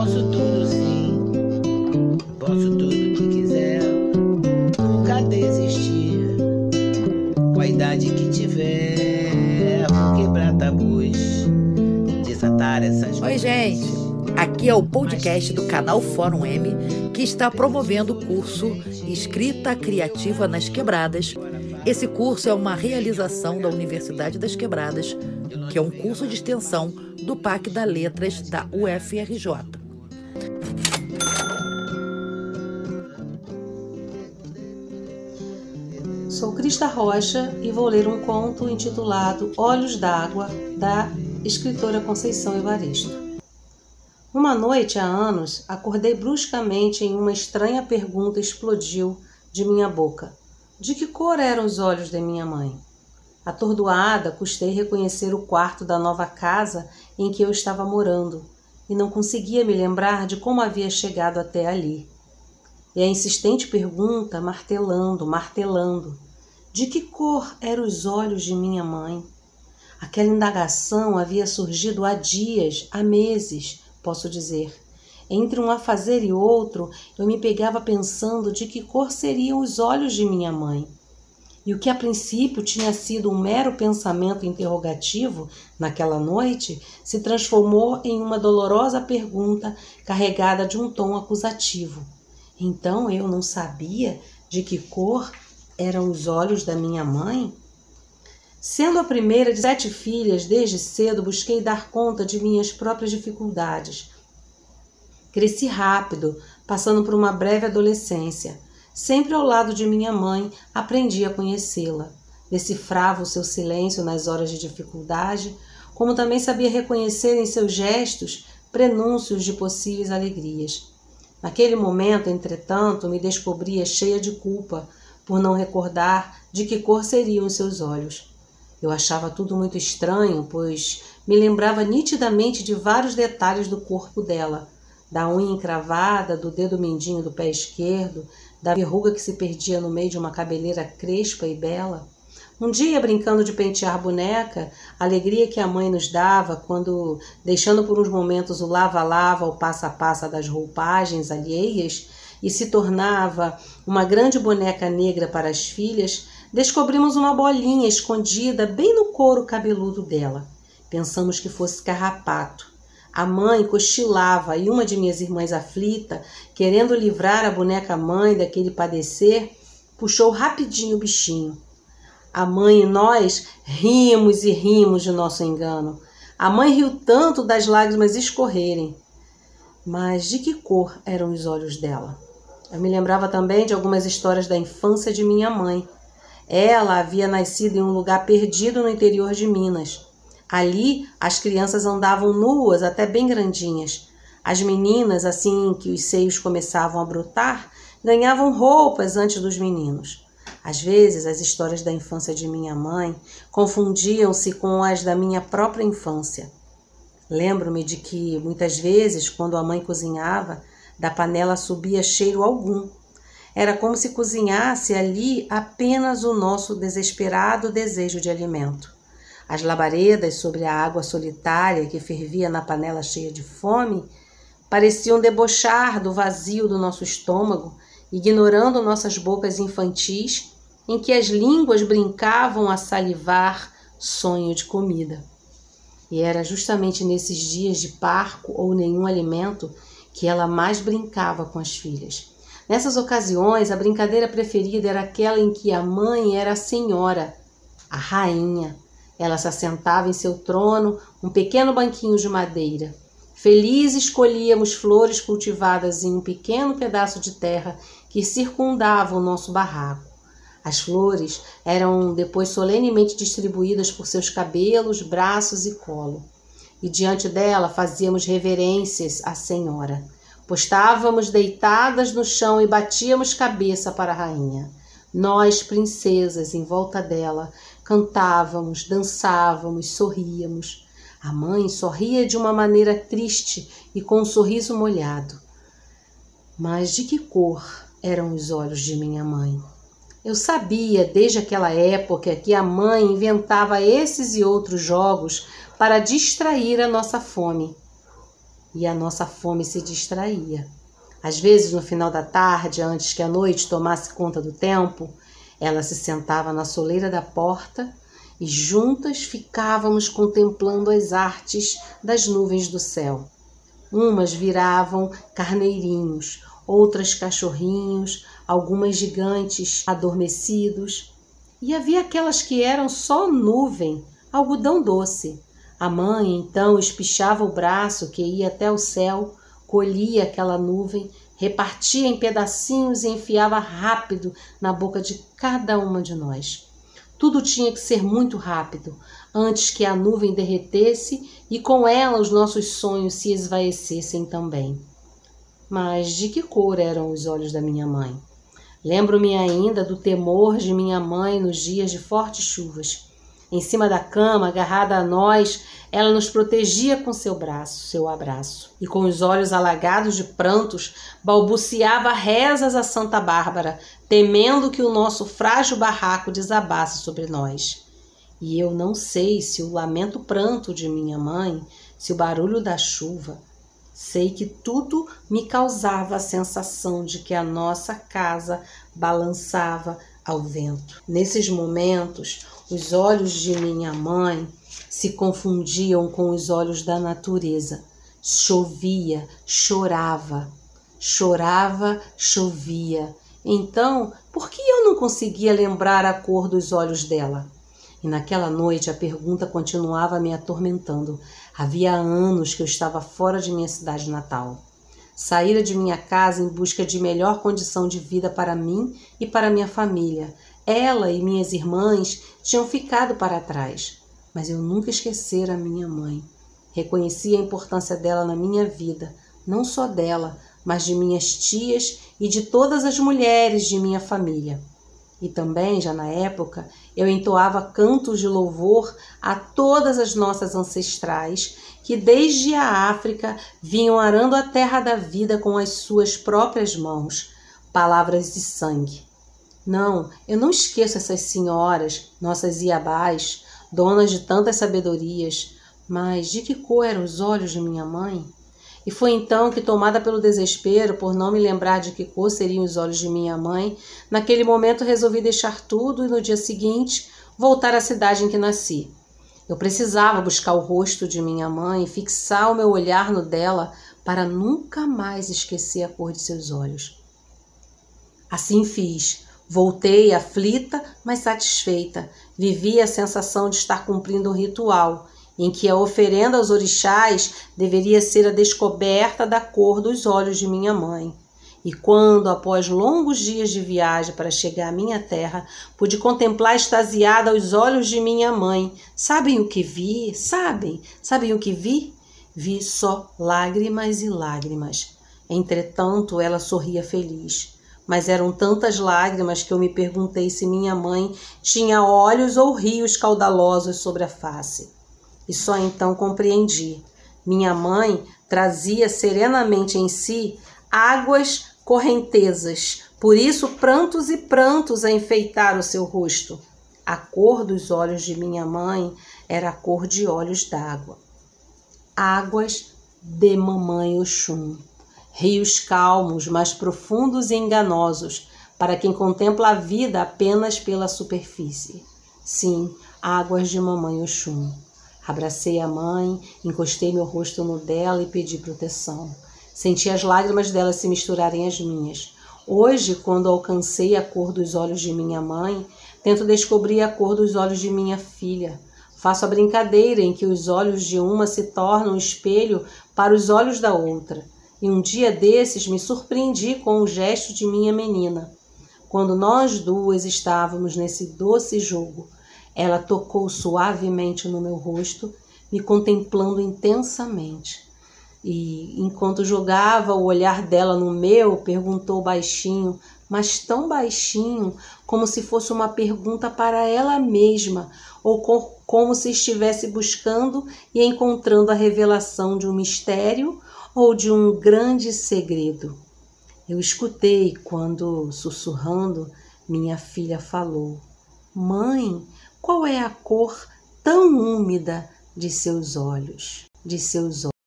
Posso tudo sim, posso tudo que quiser. Nunca desistir, com a idade que tiver. Vou quebrar tabus, desatar essas Oi, gente. Aqui é o podcast do canal Fórum M que está promovendo o curso Escrita Criativa nas Quebradas. Esse curso é uma realização da Universidade das Quebradas, que é um curso de extensão do PAC da Letras da UFRJ. Sou Crista Rocha e vou ler um conto intitulado Olhos d'Água, da escritora Conceição Evaristo. Uma noite há anos, acordei bruscamente em uma estranha pergunta explodiu de minha boca. De que cor eram os olhos de minha mãe? Atordoada, custei reconhecer o quarto da nova casa em que eu estava morando e não conseguia me lembrar de como havia chegado até ali. E a insistente pergunta, martelando, martelando: de que cor eram os olhos de minha mãe? Aquela indagação havia surgido há dias, há meses, posso dizer. Entre um afazer e outro, eu me pegava pensando de que cor seriam os olhos de minha mãe. E o que a princípio tinha sido um mero pensamento interrogativo naquela noite se transformou em uma dolorosa pergunta carregada de um tom acusativo. Então eu não sabia de que cor eram os olhos da minha mãe? Sendo a primeira de sete filhas, desde cedo busquei dar conta de minhas próprias dificuldades. Cresci rápido, passando por uma breve adolescência. Sempre ao lado de minha mãe, aprendi a conhecê-la. Decifrava o seu silêncio nas horas de dificuldade, como também sabia reconhecer em seus gestos prenúncios de possíveis alegrias. Naquele momento, entretanto, me descobria cheia de culpa por não recordar de que cor seriam os seus olhos. Eu achava tudo muito estranho, pois me lembrava nitidamente de vários detalhes do corpo dela, da unha encravada, do dedo mindinho do pé esquerdo, da verruga que se perdia no meio de uma cabeleira crespa e bela. Um dia, brincando de pentear boneca, a alegria que a mãe nos dava quando, deixando por uns momentos o lava-lava, o passa-passa das roupagens alheias, e se tornava uma grande boneca negra para as filhas, descobrimos uma bolinha escondida bem no couro cabeludo dela. Pensamos que fosse carrapato. A mãe cochilava e uma de minhas irmãs aflita, querendo livrar a boneca mãe daquele padecer, puxou rapidinho o bichinho. A mãe e nós rimos e rimos de nosso engano. A mãe riu tanto das lágrimas escorrerem. Mas de que cor eram os olhos dela? Eu me lembrava também de algumas histórias da infância de minha mãe ela havia nascido em um lugar perdido no interior de Minas. Ali, as crianças andavam nuas, até bem grandinhas. As meninas, assim que os seios começavam a brotar, ganhavam roupas antes dos meninos. Às vezes, as histórias da infância de minha mãe confundiam-se com as da minha própria infância. Lembro-me de que, muitas vezes, quando a mãe cozinhava, da panela subia cheiro algum era como se cozinhasse ali apenas o nosso desesperado desejo de alimento. As labaredas sobre a água solitária que fervia na panela cheia de fome pareciam debochar do vazio do nosso estômago, ignorando nossas bocas infantis em que as línguas brincavam a salivar sonho de comida. E era justamente nesses dias de parco ou nenhum alimento que ela mais brincava com as filhas. Nessas ocasiões, a brincadeira preferida era aquela em que a mãe era a senhora, a rainha. Ela se assentava em seu trono, um pequeno banquinho de madeira. Felizes colhíamos flores cultivadas em um pequeno pedaço de terra que circundava o nosso barraco. As flores eram depois solenemente distribuídas por seus cabelos, braços e colo. E diante dela fazíamos reverências à Senhora. Postávamos deitadas no chão e batíamos cabeça para a rainha. Nós, princesas, em volta dela, cantávamos, dançávamos, sorríamos. A mãe sorria de uma maneira triste e com um sorriso molhado. Mas de que cor eram os olhos de minha mãe? Eu sabia desde aquela época que a mãe inventava esses e outros jogos para distrair a nossa fome. e a nossa fome se distraía. Às vezes, no final da tarde, antes que a noite tomasse conta do tempo, ela se sentava na soleira da porta e juntas ficávamos contemplando as artes das nuvens do céu. Umas viravam carneirinhos, outras cachorrinhos, algumas gigantes adormecidos, e havia aquelas que eram só nuvem, algodão doce. A mãe então espichava o braço que ia até o céu, colhia aquela nuvem, repartia em pedacinhos e enfiava rápido na boca de cada uma de nós. Tudo tinha que ser muito rápido, antes que a nuvem derretesse e com ela os nossos sonhos se esvaecessem também. Mas de que cor eram os olhos da minha mãe? Lembro-me ainda do temor de minha mãe nos dias de fortes chuvas. Em cima da cama, agarrada a nós, ela nos protegia com seu braço, seu abraço, e com os olhos alagados de prantos, balbuciava rezas a Santa Bárbara, temendo que o nosso frágil barraco desabasse sobre nós. E eu não sei se o lamento pranto de minha mãe, se o barulho da chuva, sei que tudo me causava a sensação de que a nossa casa balançava ao vento. Nesses momentos, os olhos de minha mãe se confundiam com os olhos da natureza. Chovia, chorava, chorava, chovia. Então, por que eu não conseguia lembrar a cor dos olhos dela? E naquela noite a pergunta continuava me atormentando. Havia anos que eu estava fora de minha cidade natal. Saíra de minha casa em busca de melhor condição de vida para mim e para minha família. Ela e minhas irmãs tinham ficado para trás, mas eu nunca esquecera a minha mãe. Reconheci a importância dela na minha vida, não só dela, mas de minhas tias e de todas as mulheres de minha família. E também, já na época, eu entoava cantos de louvor a todas as nossas ancestrais que desde a África vinham arando a terra da vida com as suas próprias mãos, palavras de sangue. Não, eu não esqueço essas senhoras, nossas iabás, donas de tantas sabedorias, mas de que cor eram os olhos de minha mãe? E foi então que, tomada pelo desespero por não me lembrar de que cor seriam os olhos de minha mãe, naquele momento resolvi deixar tudo e no dia seguinte voltar à cidade em que nasci. Eu precisava buscar o rosto de minha mãe e fixar o meu olhar no dela para nunca mais esquecer a cor de seus olhos. Assim fiz. Voltei aflita, mas satisfeita. Vivi a sensação de estar cumprindo um ritual em que a oferenda aos orixás deveria ser a descoberta da cor dos olhos de minha mãe. E quando, após longos dias de viagem para chegar à minha terra, pude contemplar extasiada os olhos de minha mãe, sabem o que vi? Sabem? Sabem o que vi? Vi só lágrimas e lágrimas. Entretanto, ela sorria feliz mas eram tantas lágrimas que eu me perguntei se minha mãe tinha olhos ou rios caudalosos sobre a face. E só então compreendi. Minha mãe trazia serenamente em si águas correntezas, por isso prantos e prantos a enfeitar o seu rosto. A cor dos olhos de minha mãe era a cor de olhos d'água. Águas de mamãe Oxum rios calmos, mas profundos e enganosos, para quem contempla a vida apenas pela superfície. Sim, águas de mamãe Oxum. Abracei a mãe, encostei meu rosto no dela e pedi proteção. Senti as lágrimas dela se misturarem às minhas. Hoje, quando alcancei a cor dos olhos de minha mãe, tento descobrir a cor dos olhos de minha filha. Faço a brincadeira em que os olhos de uma se tornam espelho para os olhos da outra. E um dia desses me surpreendi com o gesto de minha menina. Quando nós duas estávamos nesse doce jogo, ela tocou suavemente no meu rosto, me contemplando intensamente. E enquanto jogava o olhar dela no meu, perguntou baixinho, mas tão baixinho, como se fosse uma pergunta para ela mesma, ou como se estivesse buscando e encontrando a revelação de um mistério ou de um grande segredo. Eu escutei quando, sussurrando, minha filha falou: Mãe, qual é a cor tão úmida de seus olhos? De seus olhos.